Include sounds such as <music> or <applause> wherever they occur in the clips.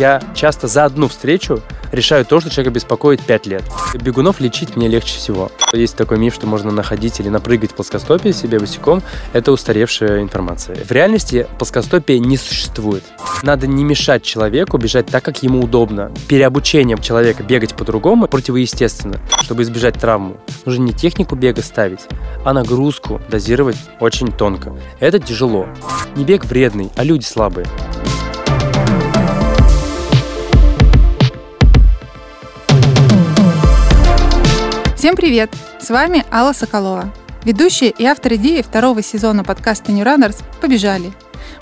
я часто за одну встречу решаю то, что человека беспокоит 5 лет. Бегунов лечить мне легче всего. Есть такой миф, что можно находить или напрыгать плоскостопие себе босиком. Это устаревшая информация. В реальности плоскостопия не существует. Надо не мешать человеку бежать так, как ему удобно. Переобучением человека бегать по-другому противоестественно. Чтобы избежать травму, нужно не технику бега ставить, а нагрузку дозировать очень тонко. Это тяжело. Не бег вредный, а люди слабые. Всем привет! С вами Алла Соколова, ведущая и автор идеи второго сезона подкаста New Runners «Побежали».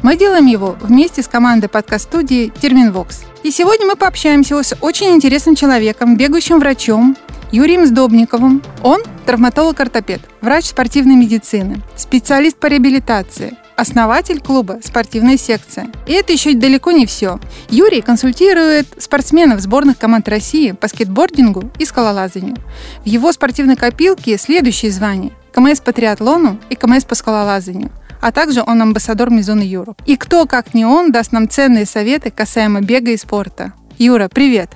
Мы делаем его вместе с командой подкаст-студии «Терминвокс». И сегодня мы пообщаемся с очень интересным человеком, бегающим врачом, Юрием Сдобниковым. Он травматолог-ортопед, врач спортивной медицины, специалист по реабилитации, основатель клуба «Спортивная секция». И это еще далеко не все. Юрий консультирует спортсменов сборных команд России по скейтбордингу и скалолазанию. В его спортивной копилке следующие звания – КМС по триатлону и КМС по скалолазанию – а также он амбассадор Мизуны Юру. И кто, как не он, даст нам ценные советы касаемо бега и спорта. Юра, привет!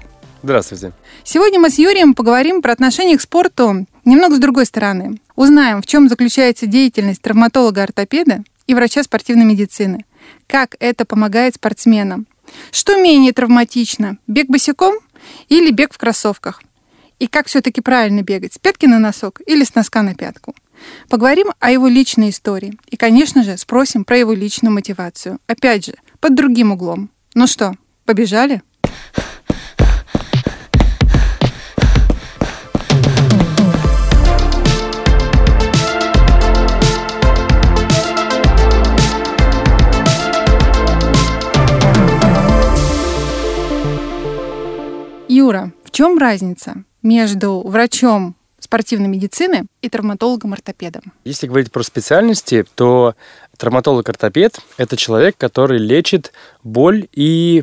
Здравствуйте. Сегодня мы с Юрием поговорим про отношение к спорту немного с другой стороны. Узнаем, в чем заключается деятельность травматолога-ортопеда и врача спортивной медицины. Как это помогает спортсменам? Что менее травматично, бег босиком или бег в кроссовках? И как все-таки правильно бегать, с пятки на носок или с носка на пятку? Поговорим о его личной истории. И, конечно же, спросим про его личную мотивацию. Опять же, под другим углом. Ну что, побежали? В чем разница между врачом спортивной медицины и травматологом-ортопедом? Если говорить про специальности, то травматолог-ортопед – это человек, который лечит боль и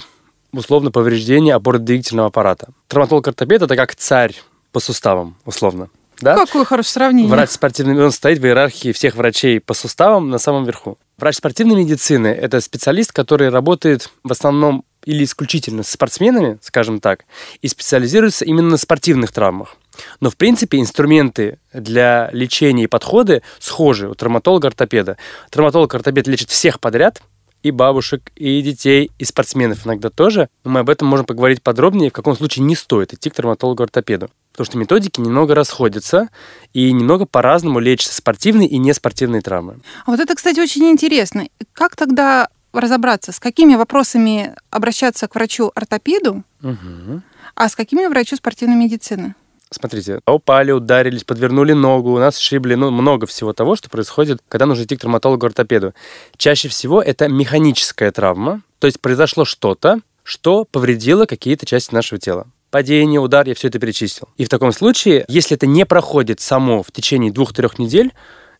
условно повреждение опорно-двигательного аппарата. Травматолог-ортопед – это как царь по суставам, условно. Да? Какое хорошее сравнение. Врач спортивный, он стоит в иерархии всех врачей по суставам на самом верху. Врач спортивной медицины – это специалист, который работает в основном или исключительно с спортсменами, скажем так, и специализируется именно на спортивных травмах. Но, в принципе, инструменты для лечения и подходы схожи у травматолога-ортопеда. Травматолог-ортопед лечит всех подряд, и бабушек, и детей, и спортсменов иногда тоже. Но мы об этом можем поговорить подробнее, в каком случае не стоит идти к травматологу-ортопеду. Потому что методики немного расходятся, и немного по-разному лечатся спортивные и неспортивные травмы. А вот это, кстати, очень интересно. Как тогда разобраться, с какими вопросами обращаться к врачу-ортопеду, угу. а с какими врачу спортивной медицины? Смотрите, упали, ударились, подвернули ногу, у нас шибли, ну, много всего того, что происходит, когда нужно идти к травматологу-ортопеду. Чаще всего это механическая травма, то есть произошло что-то, что повредило какие-то части нашего тела. Падение, удар, я все это перечислил. И в таком случае, если это не проходит само в течение двух-трех недель,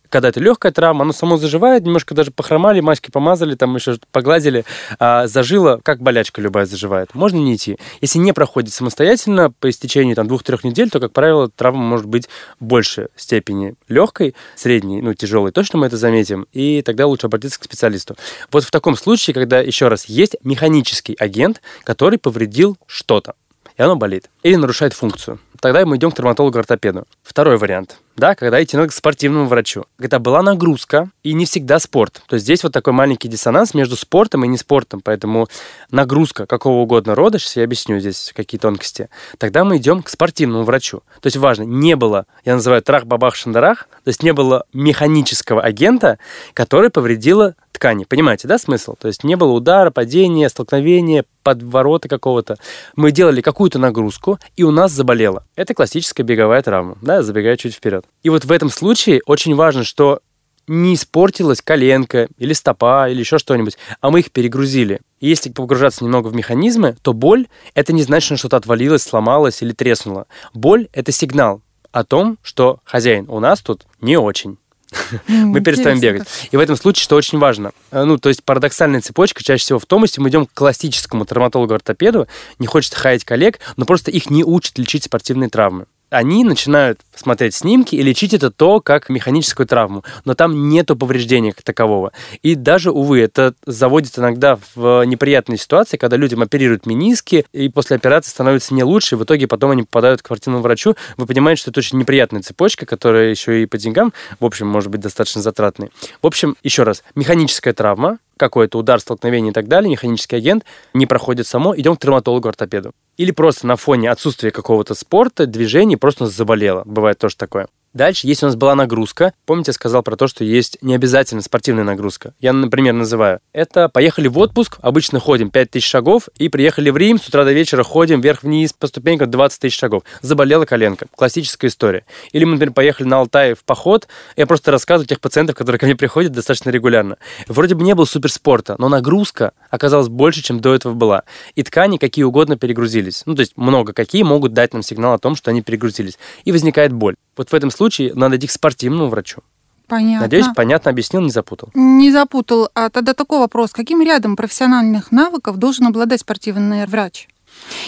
когда это легкая травма, оно само заживает, немножко даже похромали, маски помазали, там еще погладили, а зажило, как болячка любая заживает. Можно не идти. Если не проходит самостоятельно по истечении там двух-трех недель, то, как правило, травма может быть больше степени легкой, средней, ну, тяжелой, точно мы это заметим, и тогда лучше обратиться к специалисту. Вот в таком случае, когда, еще раз, есть механический агент, который повредил что-то, и оно болит, или нарушает функцию, тогда мы идем к травматологу-ортопеду. Второй вариант – да, когда идти надо к спортивному врачу. Это была нагрузка и не всегда спорт. То есть здесь вот такой маленький диссонанс между спортом и не спортом, поэтому нагрузка какого угодно рода, сейчас я объясню здесь какие тонкости, тогда мы идем к спортивному врачу. То есть важно, не было, я называю трах-бабах-шандарах, то есть не было механического агента, который повредило ткани. Понимаете, да, смысл? То есть не было удара, падения, столкновения, подворота какого-то. Мы делали какую-то нагрузку, и у нас заболело. Это классическая беговая травма, да, забегая чуть вперед. И вот в этом случае очень важно, что не испортилась коленка или стопа или еще что-нибудь, а мы их перегрузили. И если погружаться немного в механизмы, то боль – это не значит, что что-то отвалилось, сломалось или треснуло. Боль – это сигнал о том, что хозяин у нас тут не очень. <laughs> мы перестаем бегать. И в этом случае, что очень важно, э, ну, то есть парадоксальная цепочка чаще всего в том, если мы идем к классическому травматологу-ортопеду, не хочет хаять коллег, но просто их не учат лечить спортивные травмы. Они начинают смотреть снимки и лечить это то, как механическую травму, но там нету повреждения как такового. И даже, увы, это заводит иногда в неприятные ситуации, когда людям оперируют мениски, и после операции становится не лучше, и в итоге потом они попадают к спортивному врачу. Вы понимаете, что это очень неприятная цепочка, которая еще и по деньгам, в общем, может быть достаточно затратной. В общем, еще раз, механическая травма, какой-то удар, столкновение и так далее, механический агент не проходит само, идем к травматологу-ортопеду. Или просто на фоне отсутствия какого-то спорта, движений просто заболело. Бывает тоже такое. Дальше, если у нас была нагрузка, помните, я сказал про то, что есть не обязательно спортивная нагрузка. Я, например, называю. Это поехали в отпуск, обычно ходим 5000 шагов, и приехали в Рим, с утра до вечера ходим вверх-вниз по ступенькам 20 тысяч шагов. Заболела коленка. Классическая история. Или мы, например, поехали на Алтай в поход, я просто рассказываю тех пациентов, которые ко мне приходят достаточно регулярно. Вроде бы не было суперспорта, но нагрузка оказалась больше, чем до этого была. И ткани какие угодно перегрузились. Ну, то есть много какие могут дать нам сигнал о том, что они перегрузились. И возникает боль. Вот в этом случае надо идти к спортивному врачу. Понятно. Надеюсь, понятно объяснил, не запутал. Не запутал. А тогда такой вопрос. Каким рядом профессиональных навыков должен обладать спортивный врач?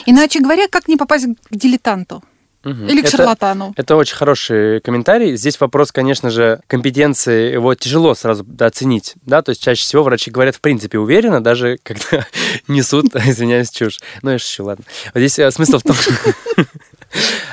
Иначе говоря, как не попасть к дилетанту? Угу. Или к это, шарлатану? Это очень хороший комментарий. Здесь вопрос, конечно же, компетенции, его тяжело сразу оценить. Да? То есть чаще всего врачи говорят в принципе уверенно, даже <laughs> когда несут, <laughs> извиняюсь, чушь. Ну, я шучу, ладно. Вот здесь э, смысл в том, что...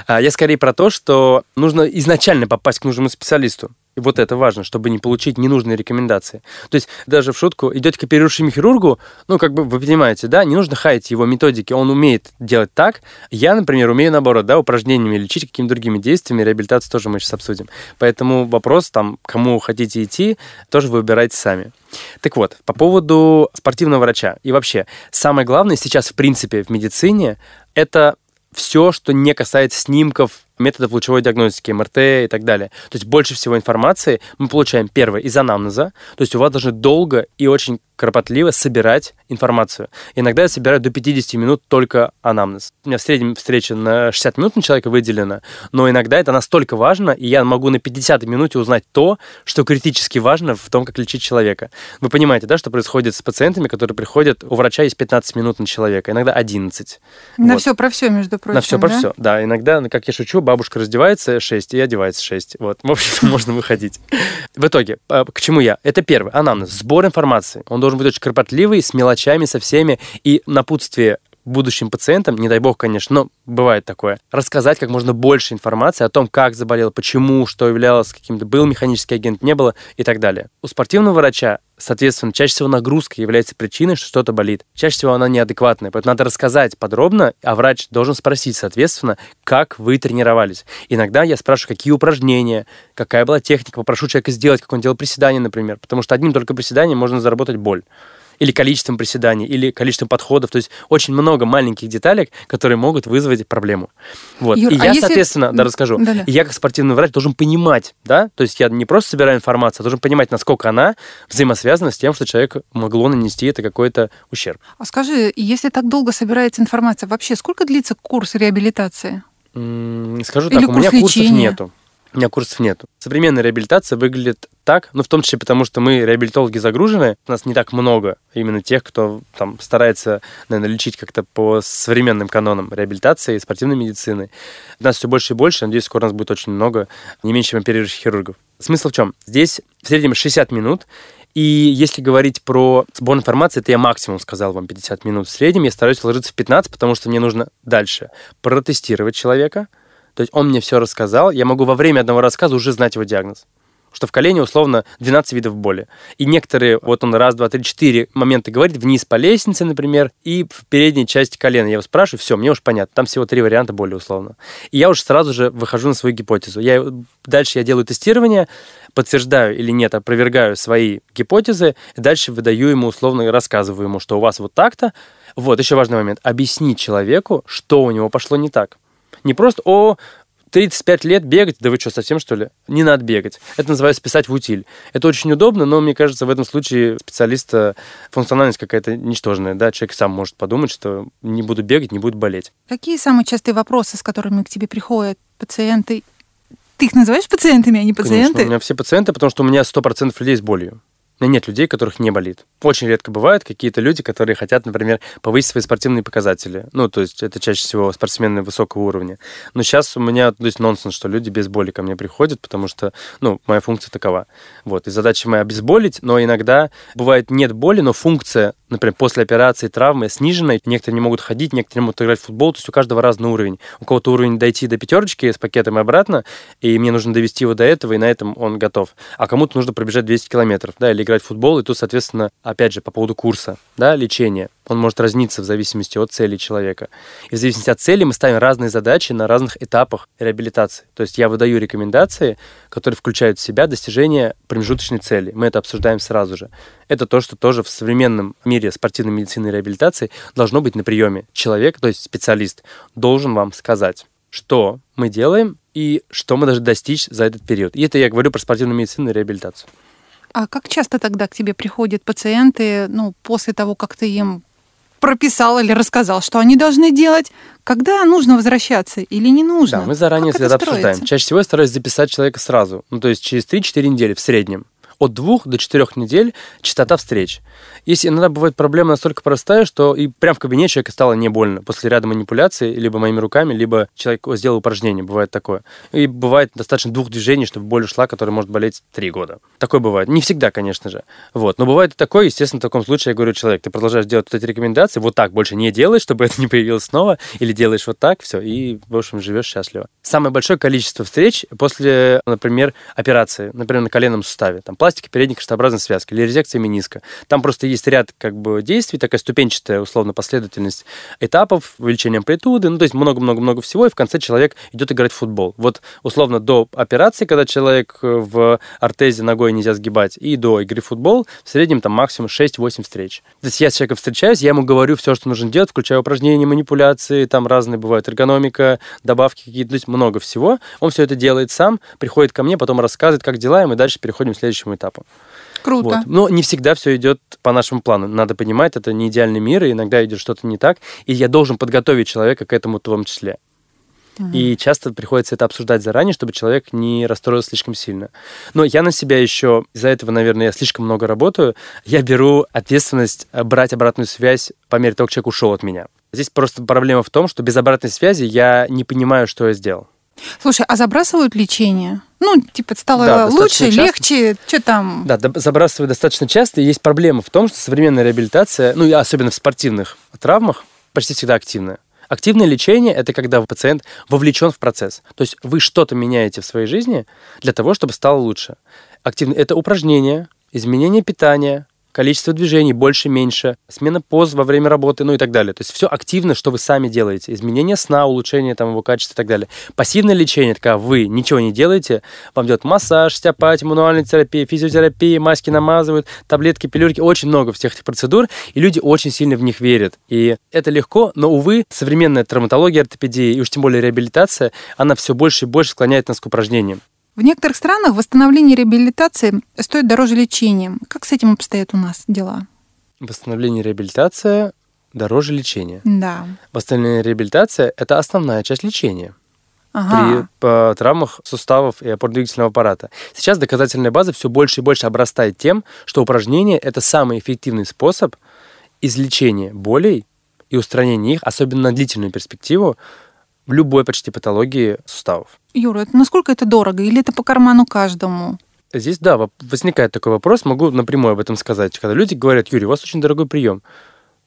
я скорее про то, что нужно изначально попасть к нужному специалисту. И вот это важно, чтобы не получить ненужные рекомендации. То есть даже в шутку идете к оперирующему хирургу, ну, как бы вы понимаете, да, не нужно хаять его методики, он умеет делать так. Я, например, умею наоборот, да, упражнениями лечить, какими-то другими действиями, реабилитацию тоже мы сейчас обсудим. Поэтому вопрос там, кому хотите идти, тоже вы выбирайте сами. Так вот, по поводу спортивного врача. И вообще, самое главное сейчас, в принципе, в медицине, это все, что не касается снимков, методов лучевой диагностики, МРТ и так далее. То есть больше всего информации мы получаем, первое, из анамнеза. То есть у вас должны долго и очень кропотливо собирать информацию. Иногда я собираю до 50 минут только анамнез. У меня в среднем встреча на 60 минут на человека выделена, но иногда это настолько важно, и я могу на 50 минуте узнать то, что критически важно в том, как лечить человека. Вы понимаете, да, что происходит с пациентами, которые приходят, у врача есть 15 минут на человека, иногда 11. На вот. все про все, между прочим. На все про да? все, да. Иногда, как я шучу, бабушка раздевается 6, и одевается 6. Вот, в общем <laughs> можно выходить. В итоге, а, к чему я? Это первый, анамнез, сбор информации. Он должен быть очень кропотливый, с мелочами, со всеми, и напутствие будущим пациентам, не дай бог, конечно, но бывает такое, рассказать как можно больше информации о том, как заболел, почему, что являлось каким-то, был механический агент, не было и так далее. У спортивного врача Соответственно, чаще всего нагрузка является причиной, что что-то болит. Чаще всего она неадекватная. Поэтому надо рассказать подробно, а врач должен спросить, соответственно, как вы тренировались. Иногда я спрашиваю, какие упражнения, какая была техника, попрошу человека сделать, как он делал приседания, например. Потому что одним только приседанием можно заработать боль или количеством приседаний, или количеством подходов. То есть очень много маленьких деталек, которые могут вызвать проблему. Вот. Юр, и а я, если... соответственно, да, расскажу. Да-да. И я как спортивный врач должен понимать, да, то есть я не просто собираю информацию, а должен понимать, насколько она взаимосвязана с тем, что человек могло нанести это какой-то ущерб. А скажи, если так долго собирается информация, вообще сколько длится курс реабилитации? Скажу Или так, у меня курс курсов лечения? нету. У меня курсов нету. Современная реабилитация выглядит так, ну, в том числе потому, что мы реабилитологи загружены, у нас не так много именно тех, кто там старается, наверное, лечить как-то по современным канонам реабилитации и спортивной медицины. Нас все больше и больше, надеюсь, скоро нас будет очень много, не меньше, чем оперирующих хирургов. Смысл в чем? Здесь в среднем 60 минут, и если говорить про сбор информации, это я максимум сказал вам 50 минут. В среднем я стараюсь ложиться в 15, потому что мне нужно дальше протестировать человека. То есть он мне все рассказал, я могу во время одного рассказа уже знать его диагноз. Что в колене условно 12 видов боли. И некоторые, вот он раз, два, три, четыре момента говорит, вниз по лестнице, например, и в передней части колена. Я его спрашиваю, все, мне уж понятно, там всего три варианта боли условно. И я уже сразу же выхожу на свою гипотезу. Я, дальше я делаю тестирование, подтверждаю или нет, опровергаю свои гипотезы, и дальше выдаю ему условно, и рассказываю ему, что у вас вот так-то. Вот, еще важный момент. Объяснить человеку, что у него пошло не так. Не просто, о, 35 лет бегать, да вы что, совсем что ли? Не надо бегать. Это называется писать в утиль. Это очень удобно, но мне кажется, в этом случае специалиста функциональность какая-то ничтожная. Да? Человек сам может подумать, что не буду бегать, не буду болеть. Какие самые частые вопросы, с которыми к тебе приходят пациенты? Ты их называешь пациентами, а не Конечно, у пациенты? меня все пациенты, потому что у меня 100% людей с болью. Нет людей, которых не болит. Очень редко бывают какие-то люди, которые хотят, например, повысить свои спортивные показатели. Ну, то есть это чаще всего спортсмены высокого уровня. Но сейчас у меня, то есть нонсенс, что люди без боли ко мне приходят, потому что, ну, моя функция такова. Вот, и задача моя обезболить, но иногда бывает нет боли, но функция, например, после операции, травмы снижена, некоторые не могут ходить, некоторые не могут играть в футбол, то есть у каждого разный уровень. У кого-то уровень дойти до пятерочки с пакетом и обратно, и мне нужно довести его до этого, и на этом он готов. А кому-то нужно пробежать 200 километров, да, или играть в футбол, и тут, соответственно, опять же, по поводу курса, да, лечения, он может разниться в зависимости от цели человека. И в зависимости от цели мы ставим разные задачи на разных этапах реабилитации. То есть я выдаю рекомендации, которые включают в себя достижение промежуточной цели. Мы это обсуждаем сразу же. Это то, что тоже в современном мире спортивной медицины и реабилитации должно быть на приеме. Человек, то есть специалист, должен вам сказать, что мы делаем и что мы должны достичь за этот период. И это я говорю про спортивную медицину и реабилитацию. А как часто тогда к тебе приходят пациенты, ну, после того, как ты им прописал или рассказал, что они должны делать, когда нужно возвращаться или не нужно? Да, мы заранее как всегда обсуждаем. Чаще всего я стараюсь записать человека сразу, ну, то есть через 3-4 недели в среднем от двух до четырех недель частота встреч. Если иногда бывает проблема настолько простая, что и прям в кабинете человека стало не больно после ряда манипуляций, либо моими руками, либо человек сделал упражнение, бывает такое. И бывает достаточно двух движений, чтобы боль ушла, которая может болеть три года. Такое бывает. Не всегда, конечно же. Вот. Но бывает и такое, естественно, в таком случае я говорю, человек, ты продолжаешь делать вот эти рекомендации, вот так больше не делай, чтобы это не появилось снова, или делаешь вот так, все, и, в общем, живешь счастливо. Самое большое количество встреч после, например, операции, например, на коленном суставе, там, пластики передней крестообразной связки или резекция мениска. Там просто есть ряд как бы действий, такая ступенчатая, условно, последовательность этапов, увеличение амплитуды, ну, то есть много-много-много всего, и в конце человек идет играть в футбол. Вот, условно, до операции, когда человек в ортезе ногой нельзя сгибать, и до игры в футбол в среднем там максимум 6-8 встреч. То есть я с человеком встречаюсь, я ему говорю все, что нужно делать, включая упражнения, манипуляции, там разные бывают, эргономика, добавки какие-то, то есть много всего. Он все это делает сам, приходит ко мне, потом рассказывает, как дела, и мы дальше переходим к следующему этапу. Круто. Вот. Но не всегда все идет по нашему плану. Надо понимать, это не идеальный мир, и иногда идет что-то не так. И я должен подготовить человека к этому в том числе. И часто приходится это обсуждать заранее, чтобы человек не расстроился слишком сильно. Но я на себя еще, из-за этого, наверное, я слишком много работаю, я беру ответственность э, брать обратную связь по мере того, как человек ушел от меня. Здесь просто проблема в том, что без обратной связи я не понимаю, что я сделал. Слушай, а забрасывают лечение? Ну, типа, стало да, лучше, часто. легче, что там? Да, забрасывают достаточно часто. И есть проблема в том, что современная реабилитация, ну, и особенно в спортивных травмах, почти всегда активная. Активное лечение – это когда пациент вовлечен в процесс. То есть вы что-то меняете в своей жизни для того, чтобы стало лучше. Активное – это упражнения, изменение питания, количество движений больше-меньше, смена поз во время работы, ну и так далее. То есть все активно, что вы сами делаете. Изменение сна, улучшение там, его качества и так далее. Пассивное лечение, это когда вы ничего не делаете, вам делают массаж, стеопатия, мануальная терапия, физиотерапия, маски намазывают, таблетки, пилюльки, очень много всех этих процедур, и люди очень сильно в них верят. И это легко, но, увы, современная травматология, ортопедия и уж тем более реабилитация, она все больше и больше склоняет нас к упражнениям. В некоторых странах восстановление реабилитации стоит дороже лечения. Как с этим обстоят у нас дела? Восстановление реабилитация дороже лечения. Да. Восстановление реабилитация – это основная часть лечения. Ага. при травмах суставов и опорно-двигательного аппарата. Сейчас доказательная база все больше и больше обрастает тем, что упражнение – это самый эффективный способ излечения болей и устранения их, особенно на длительную перспективу, в любой почти патологии суставов. Юра, это насколько это дорого или это по карману каждому? Здесь, да, возникает такой вопрос, могу напрямую об этом сказать. Когда люди говорят, Юрий, у вас очень дорогой прием.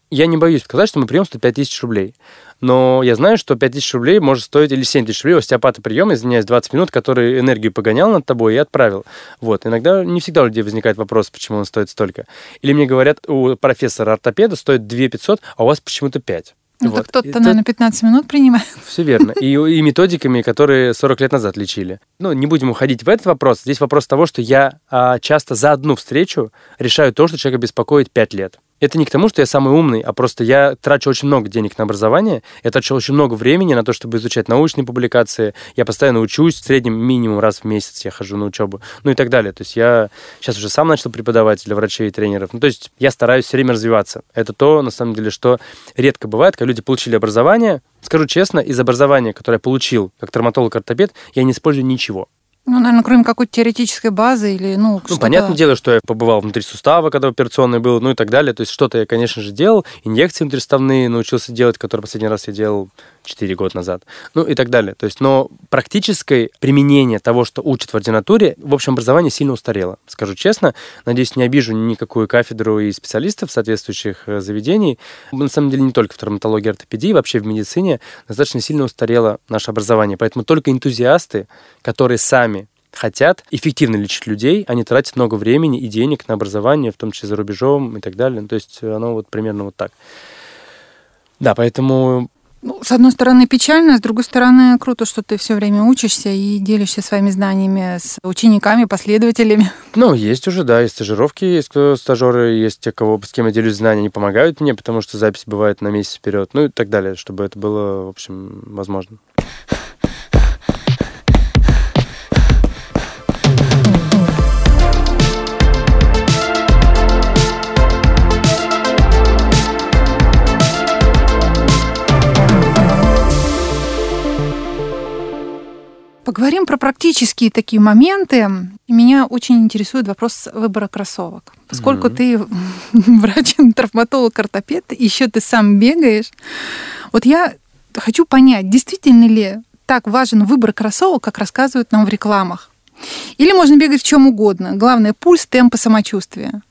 Я не боюсь сказать, что мой прием стоит 5 тысяч рублей. Но я знаю, что 5 тысяч рублей может стоить, или 7 тысяч рублей, остеопата прием, извиняюсь, 20 минут, который энергию погонял над тобой и отправил. Вот. Иногда, не всегда у людей возникает вопрос, почему он стоит столько. Или мне говорят, у профессора-ортопеда стоит 2 500, а у вас почему-то 5. Ну, вот. кто-то, это... наверное, 15 минут принимает. <laughs> Все верно. И, и методиками, которые 40 лет назад лечили. Ну, не будем уходить в этот вопрос. Здесь вопрос того, что я а, часто за одну встречу решаю то, что человека беспокоит 5 лет. Это не к тому, что я самый умный, а просто я трачу очень много денег на образование, я трачу очень много времени на то, чтобы изучать научные публикации, я постоянно учусь, в среднем минимум раз в месяц я хожу на учебу, ну и так далее. То есть я сейчас уже сам начал преподавать для врачей и тренеров. Ну, то есть я стараюсь все время развиваться. Это то, на самом деле, что редко бывает, когда люди получили образование. Скажу честно, из образования, которое я получил как травматолог-ортопед, я не использую ничего. Ну, наверное, кроме какой-то теоретической базы или, ну, Ну, понятное дело, что я побывал внутри сустава, когда операционный был, ну и так далее. То есть что-то я, конечно же, делал. Инъекции внутриставные научился делать, которые последний раз я делал 4 года назад. Ну и так далее. То есть, но практическое применение того, что учат в ординатуре, в общем образовании сильно устарело. Скажу честно, надеюсь, не обижу никакую кафедру и специалистов соответствующих э, заведений. На самом деле, не только в травматологии, ортопедии, вообще в медицине достаточно сильно устарело наше образование. Поэтому только энтузиасты, которые сами хотят эффективно лечить людей, они тратят много времени и денег на образование, в том числе за рубежом и так далее. То есть оно вот примерно вот так. Да, поэтому ну, с одной стороны печально, с другой стороны круто, что ты все время учишься и делишься своими знаниями с учениками, последователями. <laughs> Ну, есть уже, да, есть стажировки, есть стажеры, есть те, кого, с кем я делюсь знаниями, они помогают мне, потому что запись бывает на месяц вперед, ну и так далее, чтобы это было, в общем, возможно. Поговорим про практические такие моменты. Меня очень интересует вопрос выбора кроссовок. Поскольку mm-hmm. ты <laughs> врач-травматолог, ортопед, еще ты сам бегаешь. Вот я хочу понять, действительно ли так важен выбор кроссовок, как рассказывают нам в рекламах? Или можно бегать в чем угодно? Главное пульс, темп и самочувствие.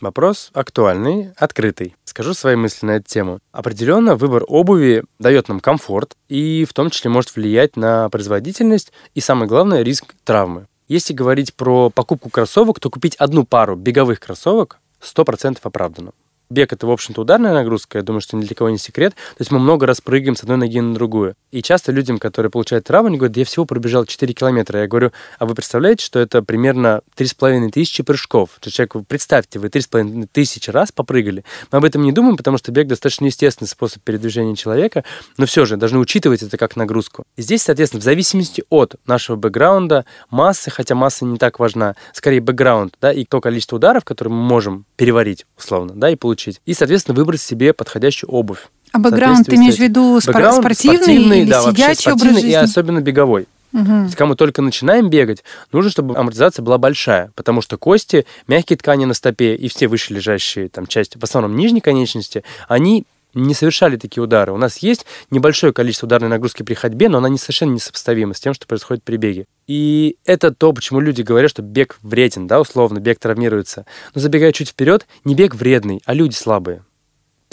Вопрос актуальный, открытый. Скажу свои мысли на эту тему. Определенно, выбор обуви дает нам комфорт и в том числе может влиять на производительность и, самое главное, риск травмы. Если говорить про покупку кроссовок, то купить одну пару беговых кроссовок 100% оправдано бег это, в общем-то, ударная нагрузка, я думаю, что ни для кого не секрет. То есть мы много раз прыгаем с одной ноги на другую. И часто людям, которые получают травму, они говорят, я всего пробежал 4 километра. Я говорю, а вы представляете, что это примерно 3,5 тысячи прыжков? То есть человек, представьте, вы 3,5 тысячи раз попрыгали. Мы об этом не думаем, потому что бег достаточно естественный способ передвижения человека, но все же должны учитывать это как нагрузку. И здесь, соответственно, в зависимости от нашего бэкграунда, массы, хотя масса не так важна, скорее бэкграунд, да, и то количество ударов, которые мы можем переварить, условно, да, и получить получить. И, соответственно, выбрать себе подходящую обувь. А бэкграунд ты имеешь в виду бэкграунд спортивный, спортивный или да, сидячий образ жизни? и особенно беговой. Угу. То есть, мы только начинаем бегать, нужно, чтобы амортизация была большая, потому что кости, мягкие ткани на стопе и все выше лежащие там части, в основном нижней конечности, они не совершали такие удары. У нас есть небольшое количество ударной нагрузки при ходьбе, но она не совершенно несопоставима с тем, что происходит при беге. И это то, почему люди говорят, что бег вреден, да, условно, бег травмируется. Но забегая чуть вперед, не бег вредный, а люди слабые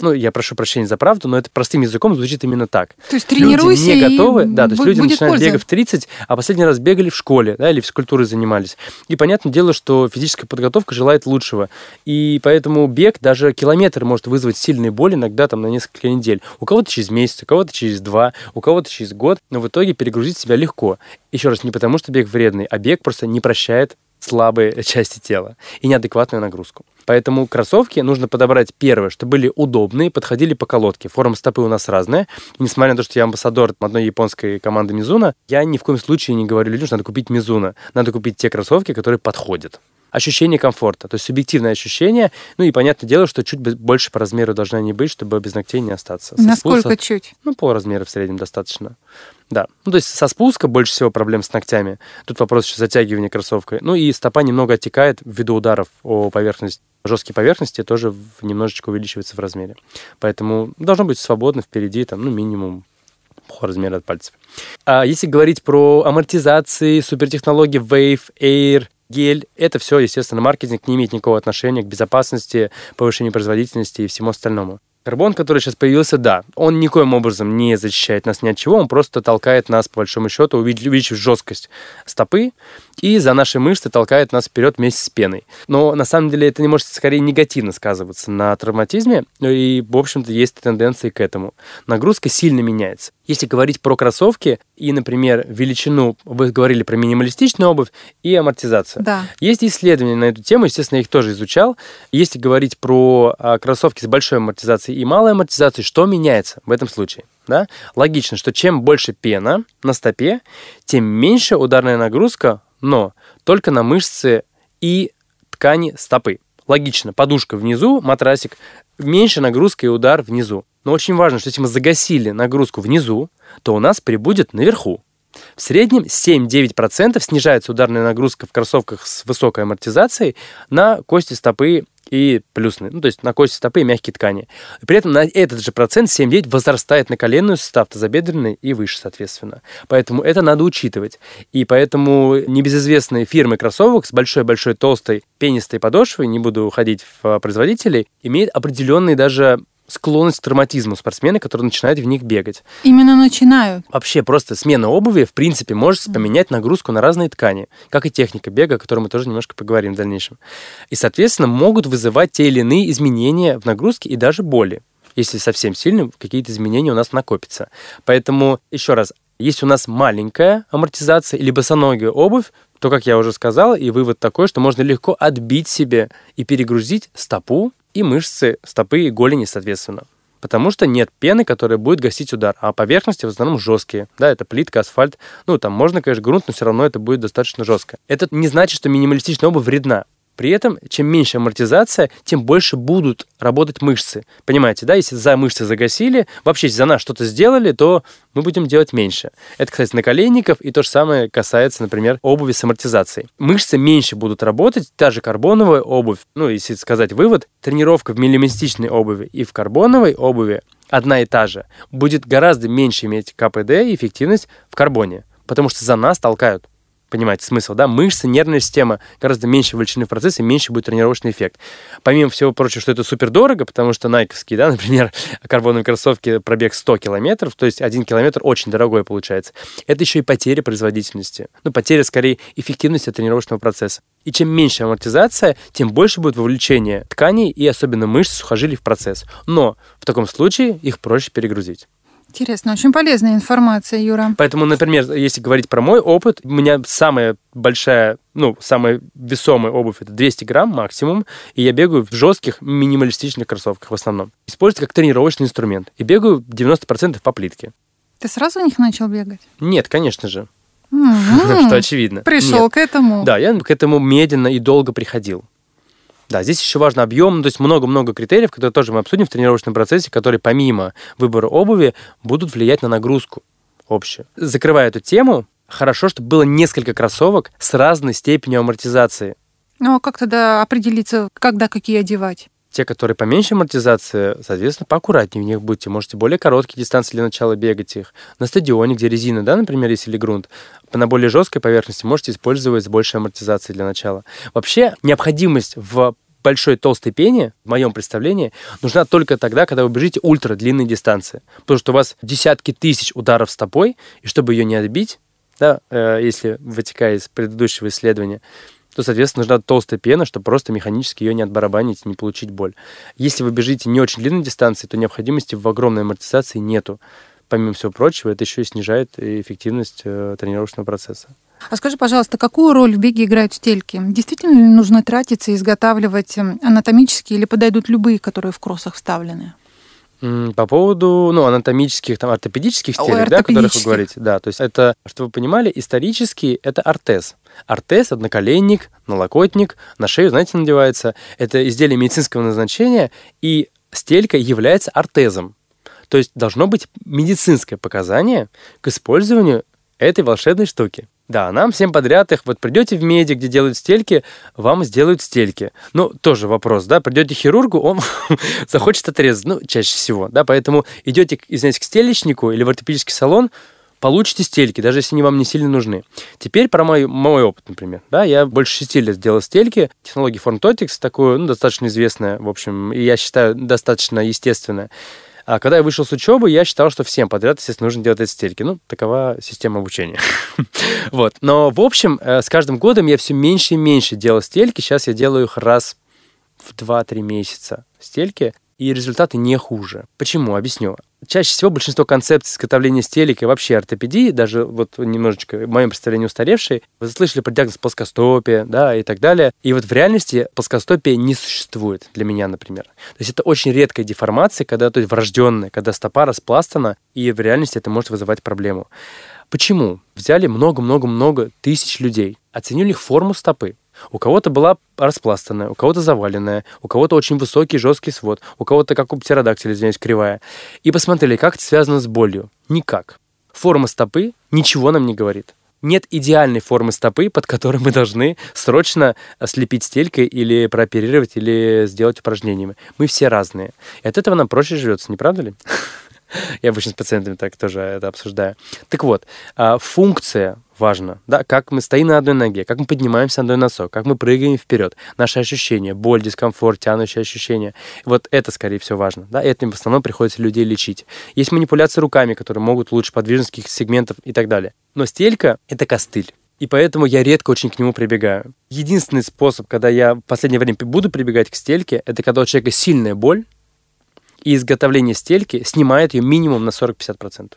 ну, я прошу прощения за правду, но это простым языком звучит именно так. То есть тренируйся Люди не готовы, да, то есть люди начинают польза. бегать в 30, а последний раз бегали в школе, да, или физкультурой занимались. И понятное дело, что физическая подготовка желает лучшего. И поэтому бег, даже километр может вызвать сильные боли иногда там на несколько недель. У кого-то через месяц, у кого-то через два, у кого-то через год, но в итоге перегрузить себя легко. Еще раз, не потому что бег вредный, а бег просто не прощает слабые части тела и неадекватную нагрузку. Поэтому кроссовки нужно подобрать первое, чтобы были удобные, подходили по колодке. Форма стопы у нас разная. И несмотря на то, что я амбассадор одной японской команды Мизуна, я ни в коем случае не говорю людям, что надо купить Мизуна. Надо купить те кроссовки, которые подходят ощущение комфорта, то есть субъективное ощущение. Ну и понятное дело, что чуть больше по размеру должны они быть, чтобы без ногтей не остаться. Со Насколько спуса, чуть? Ну, пол размера в среднем достаточно. Да. Ну, то есть со спуска больше всего проблем с ногтями. Тут вопрос еще затягивания кроссовкой. Ну и стопа немного оттекает ввиду ударов о поверхность. Жесткие поверхности тоже немножечко увеличиваются в размере. Поэтому должно быть свободно впереди, там, ну, минимум по размеру от пальцев. А если говорить про амортизации, супертехнологии Wave, Air, гель. Это все, естественно, маркетинг не имеет никакого отношения к безопасности, повышению производительности и всему остальному. Карбон, который сейчас появился, да, он никоим образом не защищает нас ни от чего, он просто толкает нас, по большому счету, увеличив жесткость стопы, и за наши мышцы толкает нас вперед вместе с пеной. Но на самом деле это не может скорее негативно сказываться на травматизме, и, в общем-то, есть тенденции к этому. Нагрузка сильно меняется. Если говорить про кроссовки и, например, величину, вы говорили про минималистичную обувь и амортизацию. Да. Есть исследования на эту тему, естественно, я их тоже изучал. Если говорить про а, кроссовки с большой амортизацией и малой амортизацией, что меняется в этом случае? Да? Логично, что чем больше пена на стопе, тем меньше ударная нагрузка, но только на мышцы и ткани стопы. Логично, подушка внизу, матрасик, меньше нагрузка и удар внизу. Но очень важно, что если мы загасили нагрузку внизу, то у нас прибудет наверху. В среднем 7-9% снижается ударная нагрузка в кроссовках с высокой амортизацией на кости стопы и плюсные, ну, то есть на кости стопы и мягкие ткани. При этом на этот же процент 7-9 возрастает на коленную сустав, тазобедренный и выше, соответственно. Поэтому это надо учитывать. И поэтому небезызвестные фирмы кроссовок с большой-большой толстой пенистой подошвой, не буду уходить в производителей, имеют определенные даже склонность к травматизму спортсмены, которые начинают в них бегать. Именно начинают. Вообще просто смена обуви, в принципе, может поменять нагрузку на разные ткани, как и техника бега, о которой мы тоже немножко поговорим в дальнейшем. И, соответственно, могут вызывать те или иные изменения в нагрузке и даже боли если совсем сильно какие-то изменения у нас накопятся. Поэтому, еще раз, если у нас маленькая амортизация или босоногая обувь, то, как я уже сказал, и вывод такой, что можно легко отбить себе и перегрузить стопу и мышцы стопы и голени, соответственно. Потому что нет пены, которая будет гасить удар, а поверхности в основном жесткие. Да, это плитка, асфальт. Ну, там можно, конечно, грунт, но все равно это будет достаточно жестко. Это не значит, что минималистичная обувь вредна. При этом, чем меньше амортизация, тем больше будут работать мышцы. Понимаете, да? Если за мышцы загасили, вообще, за нас что-то сделали, то мы будем делать меньше. Это касается наколенников, и то же самое касается, например, обуви с амортизацией. Мышцы меньше будут работать, та же карбоновая обувь, ну, если сказать вывод, тренировка в минималистичной обуви и в карбоновой обуви одна и та же, будет гораздо меньше иметь КПД и эффективность в карбоне, потому что за нас толкают. Понимаете смысл, да? Мышцы, нервная система гораздо меньше вовлечены в процесс, и меньше будет тренировочный эффект. Помимо всего прочего, что это супер дорого, потому что найковские, да, <laughs> например, карбоновые кроссовки пробег 100 километров, то есть один километр очень дорогой получается. Это еще и потеря производительности. Ну, потеря, скорее, эффективности тренировочного процесса. И чем меньше амортизация, тем больше будет вовлечение тканей и особенно мышц сухожилий в процесс. Но в таком случае их проще перегрузить. Интересно, очень полезная информация, Юра. Поэтому, например, если говорить про мой опыт, у меня самая большая, ну, самая весомая обувь это 200 грамм максимум, и я бегаю в жестких минималистичных кроссовках в основном. Использую как тренировочный инструмент. И бегаю 90% по плитке. Ты сразу в них начал бегать? Нет, конечно же. <laughs> Что очевидно. Пришел Нет. к этому. Да, я к этому медленно и долго приходил. Да, здесь еще важно объем, ну, то есть много-много критериев, которые тоже мы обсудим в тренировочном процессе, которые помимо выбора обуви будут влиять на нагрузку общую. Закрывая эту тему, хорошо, чтобы было несколько кроссовок с разной степенью амортизации. Ну, а как тогда определиться, когда какие одевать? Те, которые поменьше амортизации, соответственно, поаккуратнее в них будьте. Можете более короткие дистанции для начала бегать их. На стадионе, где резина, да, например, если или грунт, на более жесткой поверхности можете использовать с большей амортизацией для начала. Вообще, необходимость в большой толстой пене, в моем представлении, нужна только тогда, когда вы бежите ультра длинные дистанции. Потому что у вас десятки тысяч ударов стопой, и чтобы ее не отбить, да, э, если вытекая из предыдущего исследования, то, соответственно, нужна толстая пена, чтобы просто механически ее не отбарабанить и не получить боль. Если вы бежите не очень длинной дистанции, то необходимости в огромной амортизации нету. Помимо всего прочего, это еще и снижает эффективность э, тренировочного процесса. А скажи, пожалуйста, какую роль в беге играют стельки? Действительно ли нужно тратиться и изготавливать эм, анатомические или подойдут любые, которые в кроссах вставлены? По поводу ну, анатомических, там, ортопедических стелек, Ой, да, о которых вы ортопедических. говорите. Да, то есть это, чтобы вы понимали, исторически это ортез. Это наколенник, налокотник, на шею, знаете, надевается. Это изделие медицинского назначения, и стелька является ортезом. То есть должно быть медицинское показание к использованию этой волшебной штуки. Да, нам всем подряд их, вот придете в меди, где делают стельки, вам сделают стельки. Ну, тоже вопрос, да, придете к хирургу, он <laughs> захочет отрезать, ну, чаще всего, да, поэтому идете, извиняюсь, к стелечнику или в ортопедический салон, получите стельки, даже если они вам не сильно нужны. Теперь про мой, мой опыт, например. Да, я больше шести лет делал стельки. Технология Forntotics такое, ну, достаточно известная, в общем, и я считаю, достаточно естественная. А когда я вышел с учебы, я считал, что всем подряд, естественно, нужно делать эти стельки. Ну, такова система обучения. <laughs> Вот. Но, в общем, э, с каждым годом я все меньше и меньше делал стельки. Сейчас я делаю их раз в 2-3 месяца стельки, и результаты не хуже. Почему? Объясню. Чаще всего большинство концепций изготовления стелек и вообще ортопедии, даже вот немножечко в моем представлении устаревшие, вы слышали про диагноз плоскостопия, да, и так далее. И вот в реальности плоскостопия не существует для меня, например. То есть это очень редкая деформация, когда, то есть врожденная, когда стопа распластана, и в реальности это может вызывать проблему. Почему? Взяли много-много-много тысяч людей, оценили их форму стопы. У кого-то была распластанная, у кого-то заваленная, у кого-то очень высокий жесткий свод, у кого-то, как у птеродактиля, извиняюсь, кривая. И посмотрели, как это связано с болью. Никак. форма стопы ничего нам не говорит. Нет идеальной формы стопы, под которой мы должны срочно слепить стелькой или прооперировать, или сделать упражнениями. Мы все разные. И от этого нам проще живется, не правда ли? <laughs> Я обычно с пациентами так тоже это обсуждаю. Так вот, а, функция важна, да, как мы стоим на одной ноге, как мы поднимаемся на одной носок, как мы прыгаем вперед, наши ощущения, боль, дискомфорт, тянущие ощущения. Вот это, скорее всего, важно, да, и это в основном приходится людей лечить. Есть манипуляции руками, которые могут улучшить подвижность каких сегментов и так далее. Но стелька — это костыль. И поэтому я редко очень к нему прибегаю. Единственный способ, когда я в последнее время буду прибегать к стельке, это когда у человека сильная боль, и изготовление стельки снимает ее минимум на 40-50%.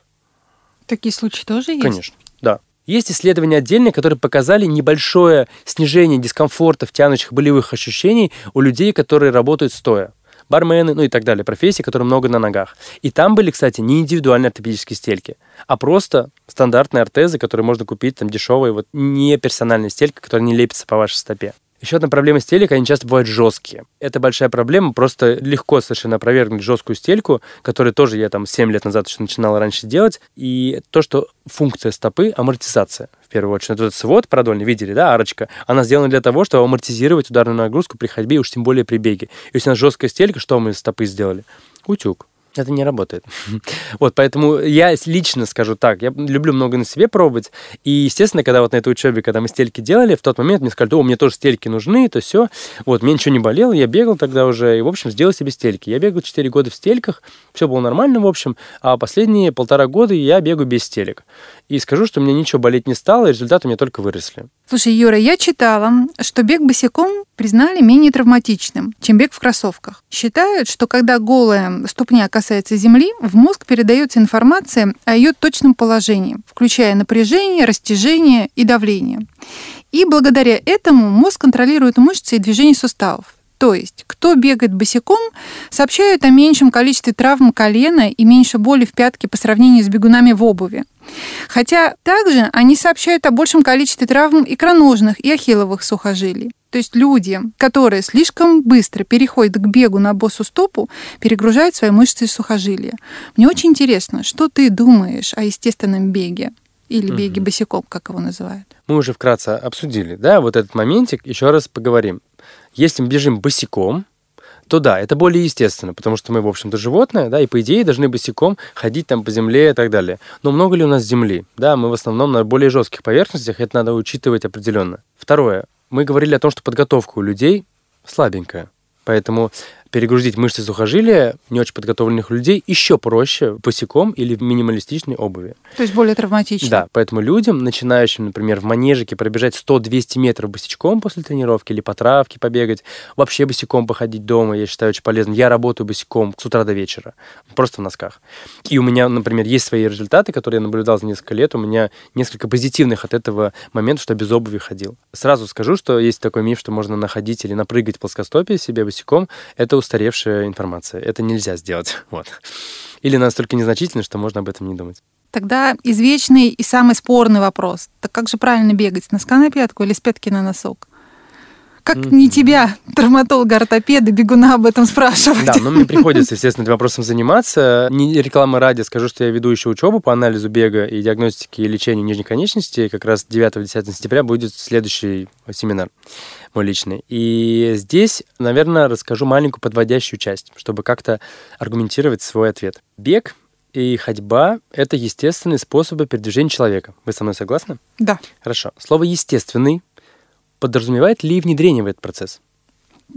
Такие случаи тоже есть? Конечно, да. Есть исследования отдельные, которые показали небольшое снижение дискомфорта в тянущих болевых ощущений у людей, которые работают стоя. Бармены, ну и так далее, профессии, которые много на ногах. И там были, кстати, не индивидуальные ортопедические стельки, а просто стандартные ортезы, которые можно купить там дешевые, вот не персональная стелька, которая не лепится по вашей стопе. Еще одна проблема стелек, они часто бывают жесткие. Это большая проблема, просто легко совершенно опровергнуть жесткую стельку, которую тоже я там 7 лет назад еще начинал раньше делать. И то, что функция стопы – амортизация, в первую очередь. Вот этот свод продольный, видели, да, арочка, она сделана для того, чтобы амортизировать ударную нагрузку при ходьбе, уж тем более при беге. Если у нас жесткая стелька, что мы из стопы сделали? Утюг это не работает. <laughs> вот, поэтому я лично скажу так, я люблю много на себе пробовать, и, естественно, когда вот на этой учебе, когда мы стельки делали, в тот момент мне сказали, о, мне тоже стельки нужны, то все, вот, мне ничего не болело, я бегал тогда уже, и, в общем, сделал себе стельки. Я бегал 4 года в стельках, все было нормально, в общем, а последние полтора года я бегаю без стелек. И скажу, что мне ничего болеть не стало, и результаты у меня только выросли. Слушай, Юра, я читала, что бег босиком признали менее травматичным, чем бег в кроссовках. Считают, что когда голая ступня касается земли, в мозг передается информация о ее точном положении, включая напряжение, растяжение и давление. И благодаря этому мозг контролирует мышцы и движения суставов. То есть, кто бегает босиком, сообщают о меньшем количестве травм колена и меньше боли в пятке по сравнению с бегунами в обуви. Хотя также они сообщают о большем количестве травм икроножных и ахилловых сухожилий. То есть люди, которые слишком быстро переходят к бегу на боссу стопу, перегружают свои мышцы и сухожилия. Мне очень интересно, что ты думаешь о естественном беге? Или беге угу. босиком, как его называют. Мы уже вкратце обсудили, да, вот этот моментик. Еще раз поговорим. Если мы бежим босиком, то да, это более естественно, потому что мы, в общем-то, животное, да, и по идее должны босиком ходить там по земле и так далее. Но много ли у нас земли? Да, мы в основном на более жестких поверхностях, это надо учитывать определенно. Второе. Мы говорили о том, что подготовка у людей слабенькая. Поэтому перегрузить мышцы сухожилия не очень подготовленных людей еще проще босиком или в минималистичной обуви. То есть более травматично. Да, поэтому людям, начинающим, например, в манежике пробежать 100-200 метров босичком после тренировки или по травке побегать, вообще босиком походить дома, я считаю, очень полезно. Я работаю босиком с утра до вечера, просто в носках. И у меня, например, есть свои результаты, которые я наблюдал за несколько лет. У меня несколько позитивных от этого момента, что без обуви ходил. Сразу скажу, что есть такой миф, что можно находить или напрыгать плоскостопие себе босиком. Это устаревшая информация. Это нельзя сделать. <laughs> Вот. Или настолько незначительно, что можно об этом не думать. Тогда извечный и самый спорный вопрос. Так как же правильно бегать? Носка на пятку или с пятки на носок? Как mm-hmm. не тебя, травматолога, ортопеда, бегуна об этом спрашивать? Да, но мне <laughs> приходится, естественно, этим вопросом заниматься. Не реклама ради, скажу, что я веду еще учебу по анализу бега и диагностике и лечению нижней конечности. Как раз 9-10 сентября будет следующий семинар мой личный. И здесь, наверное, расскажу маленькую подводящую часть, чтобы как-то аргументировать свой ответ. Бег и ходьба — это естественные способы передвижения человека. Вы со мной согласны? Да. Хорошо. Слово «естественный» подразумевает ли внедрение в этот процесс?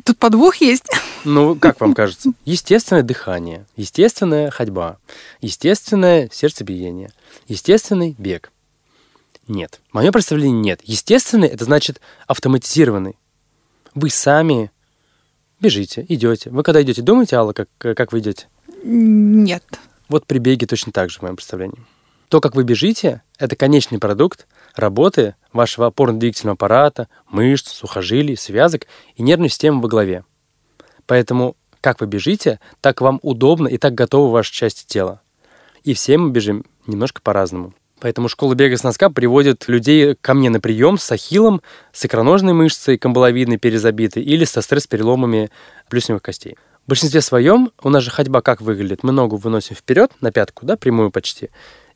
Тут подвох есть. <laughs> Ну, как вам кажется? Естественное дыхание, естественная ходьба, естественное сердцебиение, естественный бег. Нет. Мое представление нет. Естественный – это значит автоматизированный. Вы сами бежите, идете. Вы когда идете, думаете, Алла, как, как вы идете? Нет. Вот при беге точно так же, в моем представлении. То, как вы бежите, это конечный продукт работы вашего опорно-двигательного аппарата, мышц, сухожилий, связок и нервной системы во главе. Поэтому как вы бежите, так вам удобно и так готовы ваши части тела. И все мы бежим немножко по-разному. Поэтому школа бега с носка приводит людей ко мне на прием с ахиллом, с икроножной мышцей, камбаловидной перезабитой или со стресс-переломами плюсневых костей. В большинстве своем у нас же ходьба как выглядит? Мы ногу выносим вперед на пятку, да, прямую почти,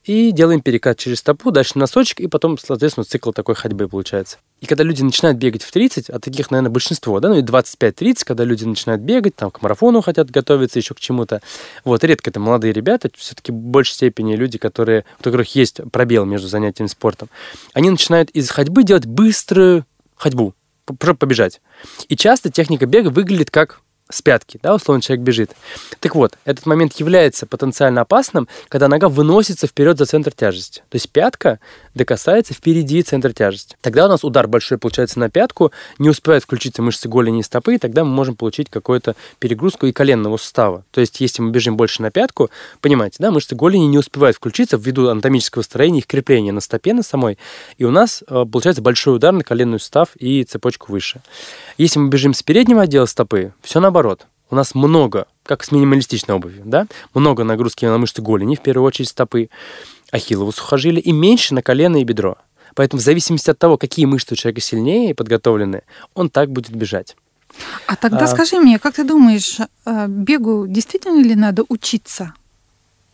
и делаем перекат через стопу, дальше носочек, и потом, соответственно, цикл такой ходьбы получается. И когда люди начинают бегать в 30, а таких, наверное, большинство, да, ну и 25-30, когда люди начинают бегать, там, к марафону хотят готовиться, еще к чему-то, вот, редко это молодые ребята, все-таки в большей степени люди, которые, у которых есть пробел между занятиями спортом, они начинают из ходьбы делать быструю ходьбу, побежать. И часто техника бега выглядит как с пятки, да, условно человек бежит. Так вот, этот момент является потенциально опасным, когда нога выносится вперед за центр тяжести. То есть пятка докасается впереди центра тяжести. Тогда у нас удар большой получается на пятку, не успевают включиться мышцы голени и стопы, и тогда мы можем получить какую-то перегрузку и коленного сустава. То есть если мы бежим больше на пятку, понимаете, да, мышцы голени не успевают включиться ввиду анатомического строения их крепления на стопе на самой, и у нас э, получается большой удар на коленный сустав и цепочку выше. Если мы бежим с переднего отдела стопы, все наоборот наоборот. У нас много, как с минималистичной обувью, да, много нагрузки на мышцы голени, в первую очередь стопы, ахиллово сухожилия, и меньше на колено и бедро. Поэтому в зависимости от того, какие мышцы у человека сильнее и подготовлены, он так будет бежать. А тогда а... скажи мне, как ты думаешь, э, бегу действительно ли надо учиться?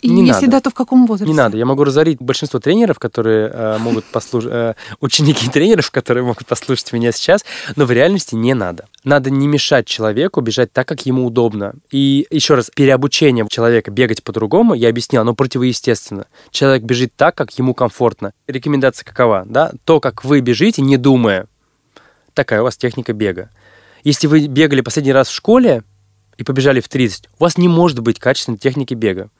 И не если надо. да, то в каком возрасте? Не надо. Я могу разорить большинство тренеров, которые э, могут послушать, э, ученики тренеров, которые могут послушать меня сейчас, но в реальности не надо. Надо не мешать человеку бежать так, как ему удобно. И еще раз, переобучение человека бегать по-другому, я объяснил, оно противоестественно. Человек бежит так, как ему комфортно. Рекомендация какова? Да? То, как вы бежите, не думая. Такая у вас техника бега. Если вы бегали последний раз в школе и побежали в 30, у вас не может быть качественной техники бега.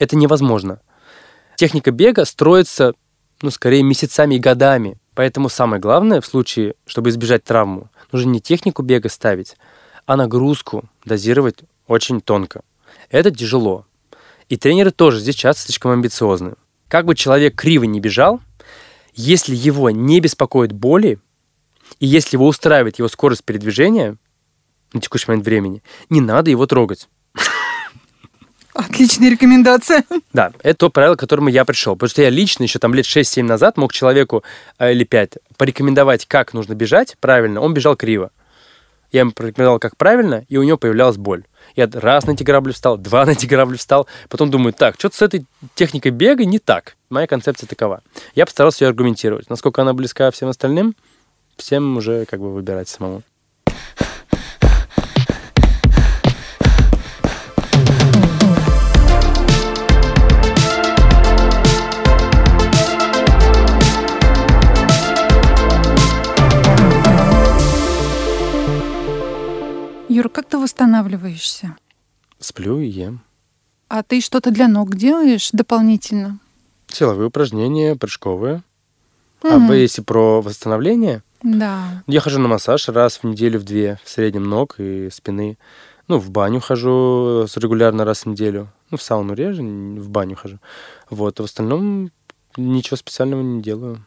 Это невозможно. Техника бега строится, ну, скорее, месяцами и годами. Поэтому самое главное в случае, чтобы избежать травму, нужно не технику бега ставить, а нагрузку дозировать очень тонко. Это тяжело. И тренеры тоже здесь часто слишком амбициозны. Как бы человек криво не бежал, если его не беспокоит боли, и если его устраивает его скорость передвижения на текущий момент времени, не надо его трогать. Отличная рекомендация. Да, это то правило, к которому я пришел. Потому что я лично еще там лет 6-7 назад мог человеку э, или 5 порекомендовать, как нужно бежать правильно. Он бежал криво. Я ему порекомендовал, как правильно, и у него появлялась боль. Я раз на эти грабли встал, два на эти грабли встал, потом думаю, так, что-то с этой техникой бега не так. Моя концепция такова. Я постарался ее аргументировать. Насколько она близка всем остальным, всем уже как бы выбирать самому. Восстанавливаешься? Сплю и ем. А ты что-то для ног делаешь дополнительно? Силовые упражнения, прыжковые. Угу. А вы если про восстановление? Да. Я хожу на массаж раз в неделю в две, в среднем ног и спины. Ну, в баню хожу регулярно раз в неделю. Ну, в сауну реже, в баню хожу. Вот, а в остальном ничего специального не делаю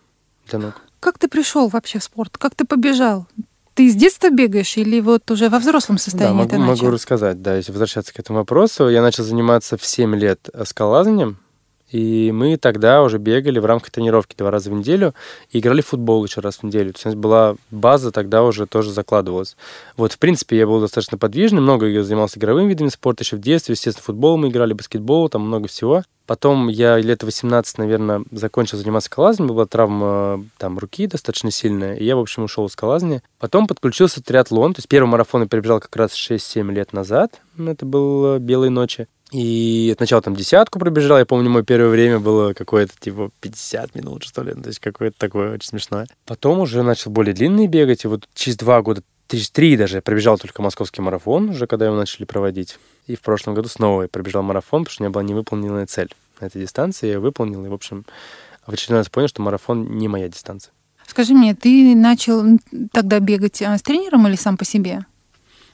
для ног. Как ты пришел вообще в спорт? Как ты побежал? Ты с детства бегаешь или вот уже во взрослом состоянии да, могу, ты начал? могу рассказать, да, если возвращаться к этому вопросу. Я начал заниматься в 7 лет скалолазанием, и мы тогда уже бегали в рамках тренировки два раза в неделю и играли в футбол еще раз в неделю. То есть у нас была база тогда уже тоже закладывалась. Вот, в принципе, я был достаточно подвижный, много я занимался игровыми видами спорта еще в детстве. Естественно, футбол мы играли, баскетбол, там много всего. Потом я лет 18, наверное, закончил заниматься скалазанием. Была травма там руки достаточно сильная. И я, в общем, ушел из скалазания. Потом подключился триатлон. То есть первый марафон я перебежал как раз 6-7 лет назад. Это был «Белые ночи». И сначала там десятку пробежал. Я помню, мое первое время было какое-то типа 50 минут, что ли. То есть какое-то такое очень смешное. Потом уже начал более длинный бегать. И вот через два года через три даже пробежал только московский марафон, уже когда его начали проводить. И в прошлом году снова я пробежал марафон, потому что у меня была невыполненная цель на этой дистанции. Я выполнил, и, в общем, в очередной раз понял, что марафон не моя дистанция. Скажи мне, ты начал тогда бегать а, с тренером или сам по себе?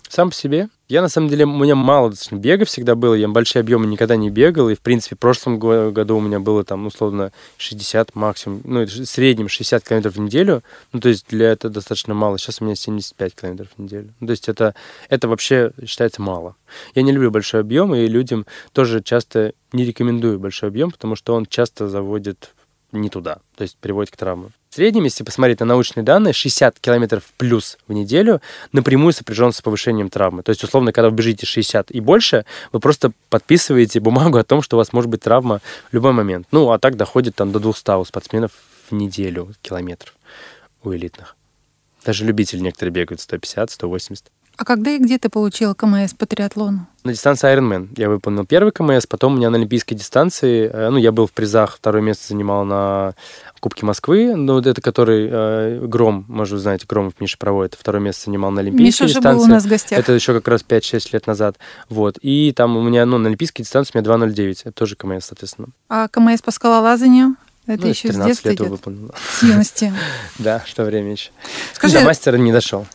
Сам по себе. Я, на самом деле, у меня мало достаточно бега всегда было, я большие объемы никогда не бегал, и, в принципе, в прошлом году у меня было там, условно, 60 максимум, ну, в среднем 60 километров в неделю, ну, то есть для этого достаточно мало. Сейчас у меня 75 километров в неделю. Ну, то есть это, это вообще считается мало. Я не люблю большой объем, и людям тоже часто не рекомендую большой объем, потому что он часто заводит не туда, то есть приводит к травмам. В среднем, если посмотреть на научные данные, 60 километров плюс в неделю напрямую сопряжен с повышением травмы. То есть, условно, когда вы бежите 60 и больше, вы просто подписываете бумагу о том, что у вас может быть травма в любой момент. Ну, а так доходит там до 200 у спортсменов в неделю километров у элитных. Даже любители некоторые бегают 150, 180. А когда и где ты получила КМС по триатлону? На дистанции Ironman я выполнил первый КМС, потом у меня на олимпийской дистанции, э, ну, я был в призах, второе место занимал на Кубке Москвы, ну, это который э, Гром, может, вы знаете, Громов Миша проводит, второе место занимал на олимпийской Миша дистанции. уже был у нас в гостях. Это еще как раз 5-6 лет назад. Вот. И там у меня, ну, на олимпийской дистанции у меня 2.09. Это тоже КМС, соответственно. А КМС по скалолазанию? Это ну, еще с 13 детства лет идет? выполнил. С юности. <laughs> Да, что время еще. Скажи, До мастера не дошел.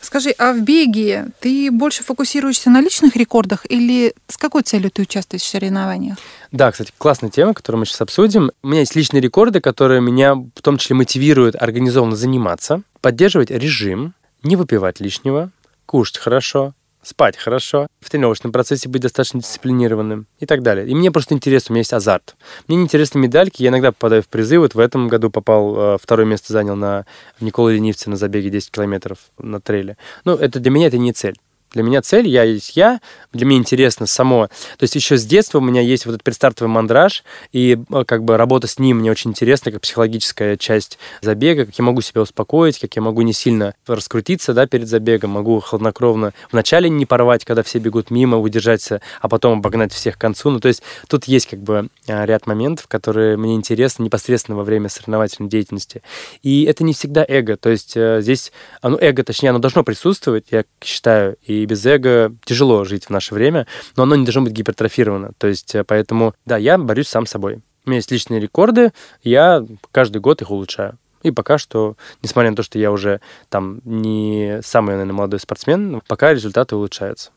Скажи, а в беге ты больше фокусируешься на личных рекордах или с какой целью ты участвуешь в соревнованиях? Да, кстати, классная тема, которую мы сейчас обсудим. У меня есть личные рекорды, которые меня в том числе мотивируют организованно заниматься, поддерживать режим, не выпивать лишнего, кушать хорошо, спать хорошо, в тренировочном процессе быть достаточно дисциплинированным и так далее. И мне просто интересно, у меня есть азарт. Мне не интересны медальки, я иногда попадаю в призы. Вот в этом году попал, э, второе место занял на в Николы Ленивце на забеге 10 километров на трейле. Ну, это для меня это не цель. Для меня цель, я есть я, для меня интересно само. То есть еще с детства у меня есть вот этот предстартовый мандраж, и э, как бы работа с ним мне очень интересна, как психологическая часть забега, как я могу себя успокоить, как я могу не сильно раскрутиться да, перед забегом, могу хладнокровно вначале не порвать, когда все бегут мимо, удержаться, а потом обогнать всех к концу. Ну, то есть тут есть как бы э, ряд моментов, которые мне интересны непосредственно во время соревновательной деятельности. И это не всегда эго. То есть э, здесь, оно, эго, точнее, оно должно присутствовать, я считаю, и без эго тяжело жить в наше время, но оно не должно быть гипертрофировано. То есть э, поэтому, да, я борюсь сам с собой. У меня есть личные рекорды, я каждый год их улучшаю. И пока что, несмотря на то, что я уже там не самый, наверное, молодой спортсмен, пока результаты улучшаются.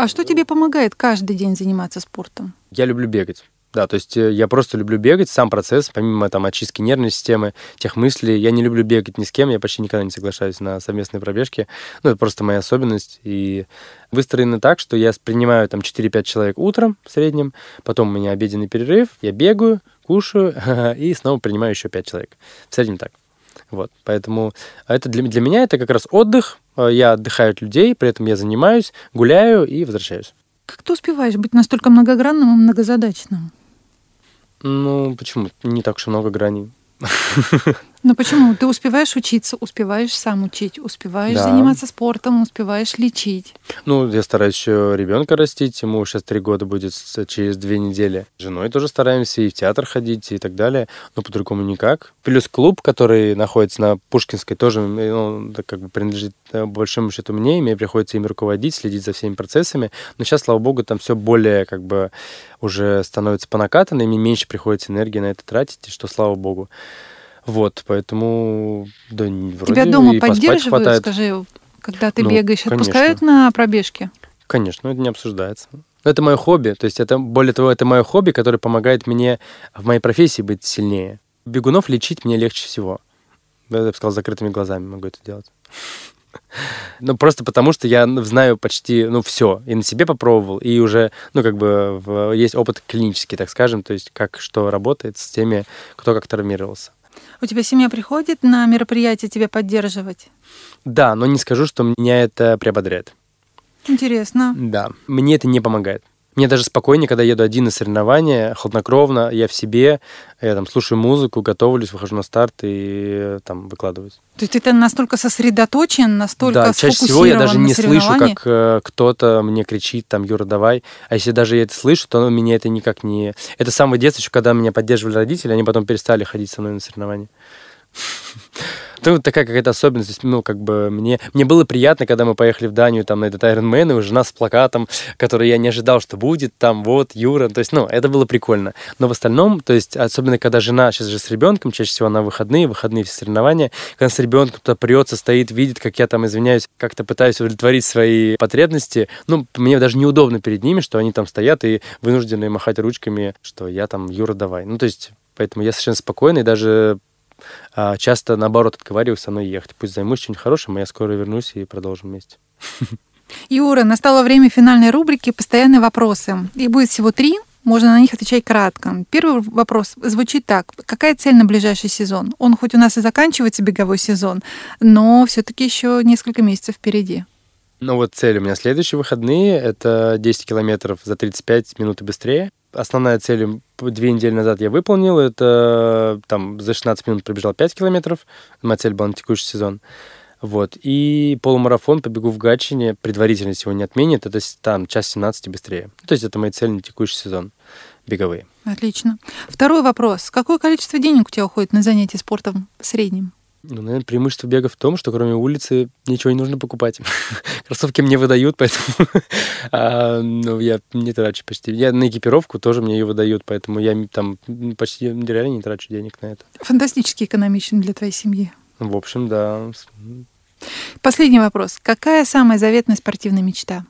А что тебе помогает каждый день заниматься спортом? Я люблю бегать. Да, то есть э, я просто люблю бегать, сам процесс, помимо там очистки нервной системы, тех мыслей, я не люблю бегать ни с кем, я почти никогда не соглашаюсь на совместные пробежки. Ну, это просто моя особенность. И выстроено так, что я принимаю там 4-5 человек утром в среднем, потом у меня обеденный перерыв, я бегаю, кушаю <laughs> и снова принимаю еще 5 человек. В среднем так. Вот, поэтому это для, для меня это как раз отдых. Э, Я отдыхаю от людей, при этом я занимаюсь, гуляю и возвращаюсь. Как ты успеваешь быть настолько многогранным и многозадачным? Ну, почему? Не так уж много граней. <laughs> Ну почему? Ты успеваешь учиться, успеваешь сам учить, успеваешь Да. заниматься спортом, успеваешь лечить. Ну, я стараюсь еще ребенка растить, ему сейчас три года будет через две недели. С женой тоже стараемся и в театр ходить и так далее, но по-другому никак. Плюс клуб, который находится на Пушкинской, тоже ну, да, как бы принадлежит э, большому счету мне, и мне приходится им руководить, следить за всеми процессами. Но сейчас, слава богу, там все более как бы уже становится по накатанной, мне меньше приходится энергии на это тратить, и что слава богу. Вот, поэтому да, вроде Тебя дома и поддерживают, скажи, когда ты Ну, бегаешь, конечно. отпускают на пробежки? Конечно, это не обсуждается. Это мое хобби. То есть это, более того, это мое хобби, которое помогает мне в моей профессии быть сильнее. Бегунов лечить мне легче всего. Я бы сказал, закрытыми глазами могу это делать. <laughs> Ну, просто потому, что я знаю почти, ну, все. И на себе попробовал, и уже, ну, как бы, в- есть опыт клинический, так скажем, то есть как что работает с теми, кто как травмировался. У тебя семья приходит на мероприятие тебя поддерживать? Да, но не скажу, что меня это приободряет. Интересно. Да, мне это не помогает. Мне даже спокойнее, когда еду один на соревнования, хладнокровно, я в себе, я там слушаю музыку, готовлюсь, выхожу на старт и там выкладываюсь. То есть ты настолько сосредоточен, настолько да, чаще всего я даже не слышу, как э, кто-то мне кричит, там, Юра, давай. А если даже я это слышу, то меня это никак не... Это с самого детства, еще когда меня поддерживали родители, они потом перестали ходить со мной на соревнования. Это такая какая-то особенность. Ну, как бы мне, мне было приятно, когда мы поехали в Данию там на этот Iron Man, и жена с плакатом, который я не ожидал, что будет, там вот, Юра. То есть, ну, это было прикольно. Но в остальном, то есть, особенно когда жена сейчас же с ребенком, чаще всего на выходные, выходные все соревнования, когда с ребенком туда прется, стоит, видит, как я там, извиняюсь, как-то пытаюсь удовлетворить свои потребности, ну, мне даже неудобно перед ними, что они там стоят и вынуждены махать ручками, что я там, Юра, давай. Ну, то есть, поэтому я совершенно спокойный, даже а, часто, наоборот, отговариваю со мной ехать. Пусть займусь чем-нибудь хорошим, а я скоро вернусь и продолжим вместе. <laughs> Юра, настало время финальной рубрики «Постоянные вопросы». Их будет всего три, можно на них отвечать кратко. Первый вопрос звучит так. Какая цель на ближайший сезон? Он хоть у нас и заканчивается беговой сезон, но все-таки еще несколько месяцев впереди. Ну вот цель у меня следующие выходные. Это 10 километров за 35 минут и быстрее. Основная цель две недели назад я выполнил. Это там за 16 минут пробежал 5 километров. Моя цель была на текущий сезон. Вот. И полумарафон побегу в Гатчине. Предварительно сегодня отменит. Это там час 17 и быстрее. То есть это мои цели на текущий сезон беговые. Отлично. Второй вопрос. Какое количество денег у тебя уходит на занятия спортом в среднем? Ну, наверное, преимущество бега в том, что кроме улицы ничего не нужно покупать. <laughs> Кроссовки мне выдают, поэтому <laughs> а, ну, я не трачу почти. Я на экипировку тоже мне ее выдают, поэтому я там почти реально не трачу денег на это. Фантастически экономичен для твоей семьи. В общем, да. Последний вопрос. Какая самая заветная спортивная мечта?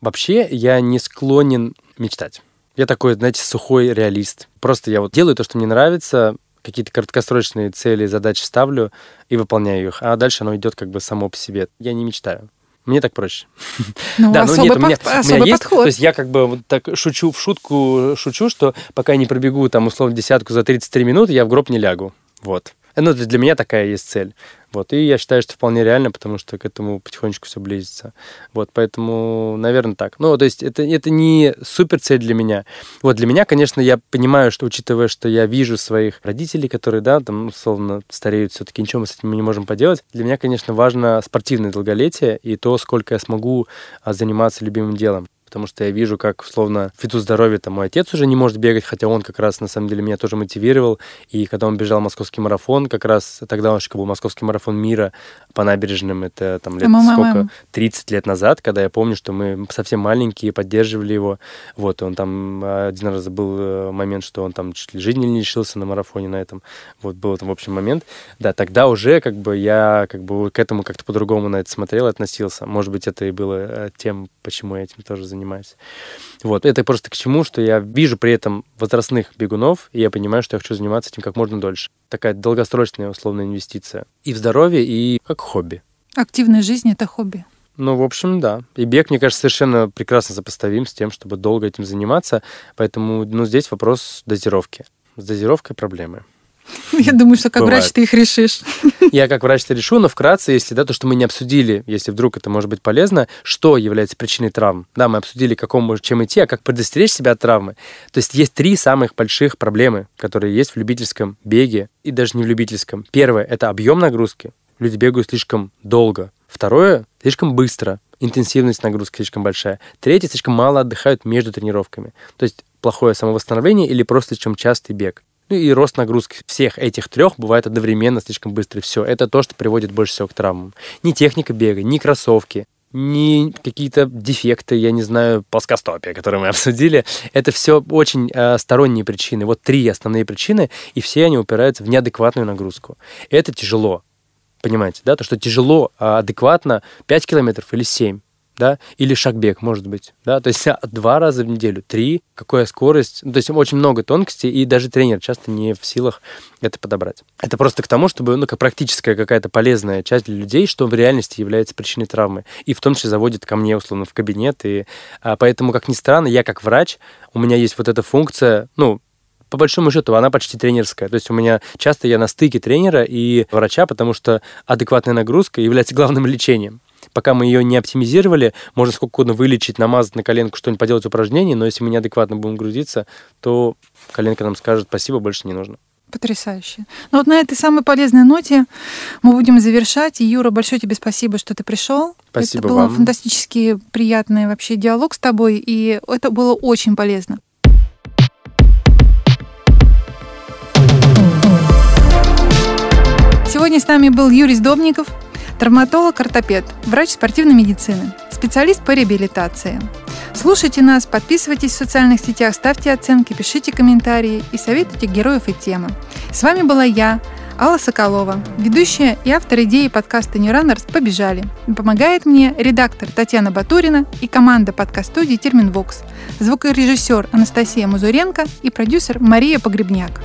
Вообще, я не склонен мечтать. Я такой, знаете, сухой реалист. Просто я вот делаю то, что мне нравится, какие-то краткосрочные цели, задачи ставлю и выполняю их, а дальше оно идет как бы само по себе. Я не мечтаю. Мне так проще. <laughs> Ну, да, особый, ну, нет, у меня, особый у меня есть, подход. То есть я как бы вот так шучу в шутку, шучу, что пока я не пробегу там условно десятку за 33 минуты, я в гроб не лягу. Вот. Ну, для меня такая есть цель. Вот. И я считаю, что вполне реально, потому что к этому потихонечку все близится. Вот, поэтому, наверное, так. Ну, то есть это, это не супер цель для меня. Вот для меня, конечно, я понимаю, что учитывая, что я вижу своих родителей, которые, да, там, условно, стареют, все-таки ничего мы с этим не можем поделать. Для меня, конечно, важно спортивное долголетие и то, сколько я смогу а, заниматься любимым делом потому что я вижу, как, условно, фиту здоровья, там, мой отец уже не может бегать, хотя он как раз, на самом деле, меня тоже мотивировал, и когда он бежал московский марафон, как раз тогда он еще был московский марафон мира по набережным, это там лет МММ. сколько, 30 лет назад, когда я помню, что мы совсем маленькие, поддерживали его, вот, он там один раз был э, момент, что он там чуть ли жизни не лишился на марафоне на этом, вот, был там, в общем, момент, да, тогда уже, как бы, я, как бы, к этому как-то по-другому на это смотрел, относился, может быть, это и было э, тем, почему я этим тоже занимаюсь занимаюсь. Вот. Это просто к чему, что я вижу при этом возрастных бегунов, и я понимаю, что я хочу заниматься этим как можно дольше. Такая долгосрочная условная инвестиция. И в здоровье, и как хобби. Активная жизнь — это хобби. Ну, в общем, да. И бег, мне кажется, совершенно прекрасно сопоставим с тем, чтобы долго этим заниматься. Поэтому, ну, здесь вопрос дозировки. С дозировкой проблемы. <laughs> Я думаю, что как Бывает. врач ты их решишь. <laughs> Я как врач это решу, но вкратце, если да, то, что мы не обсудили, если вдруг это может быть полезно, что является причиной травм. Да, мы обсудили, какому чем идти, а как предостеречь себя от травмы. То есть есть три самых больших проблемы, которые есть в любительском беге и даже не в любительском. Первое – это объем нагрузки. Люди бегают слишком долго. Второе – слишком быстро. Интенсивность нагрузки слишком большая. Третье – слишком мало отдыхают между тренировками. То есть плохое самовосстановление или просто слишком частый бег. Ну и рост нагрузки всех этих трех бывает одновременно слишком быстрый. Все, это то, что приводит больше всего к травмам. Ни техника бега, ни кроссовки, ни какие-то дефекты, я не знаю, плоскостопия, которые мы <laughs> обсудили. Это все очень э, сторонние причины. Вот три основные причины, и все они упираются в неадекватную нагрузку. Это тяжело. Понимаете, да? То, что тяжело а адекватно 5 километров или 7 да, или шагбег, может быть, да, то есть <laughs> два раза в неделю, три, какая скорость, ну, то есть очень много тонкостей, и даже тренер часто не в силах это подобрать. Это просто к тому, чтобы, ну, как практическая какая-то полезная часть для людей, что в реальности является причиной травмы, и в том числе заводит ко мне, условно, в кабинет, и а, поэтому, как ни странно, я как врач, у меня есть вот эта функция, ну, по большому счету, она почти тренерская. То есть у меня часто я на стыке тренера и врача, потому что адекватная нагрузка является <laughs> главным лечением пока мы ее не оптимизировали, можно сколько угодно вылечить, намазать на коленку, что-нибудь поделать упражнение, но если мы неадекватно будем грузиться, то коленка нам скажет спасибо, больше не нужно. Потрясающе. Ну вот на этой самой полезной ноте мы будем завершать. И, Юра, большое тебе спасибо, что ты пришел. Спасибо это был вам. фантастически приятный вообще диалог с тобой, и это было очень полезно. Сегодня с нами был Юрий Сдобников, травматолог-ортопед, врач спортивной медицины, специалист по реабилитации. Слушайте нас, подписывайтесь в социальных сетях, ставьте оценки, пишите комментарии и советуйте героев и темы. С вами была я, Алла Соколова, ведущая и автор идеи подкаста New Runners «Побежали». Помогает мне редактор Татьяна Батурина и команда подкаст-студии «Терминвокс», звукорежиссер Анастасия Музуренко и продюсер Мария Погребняк.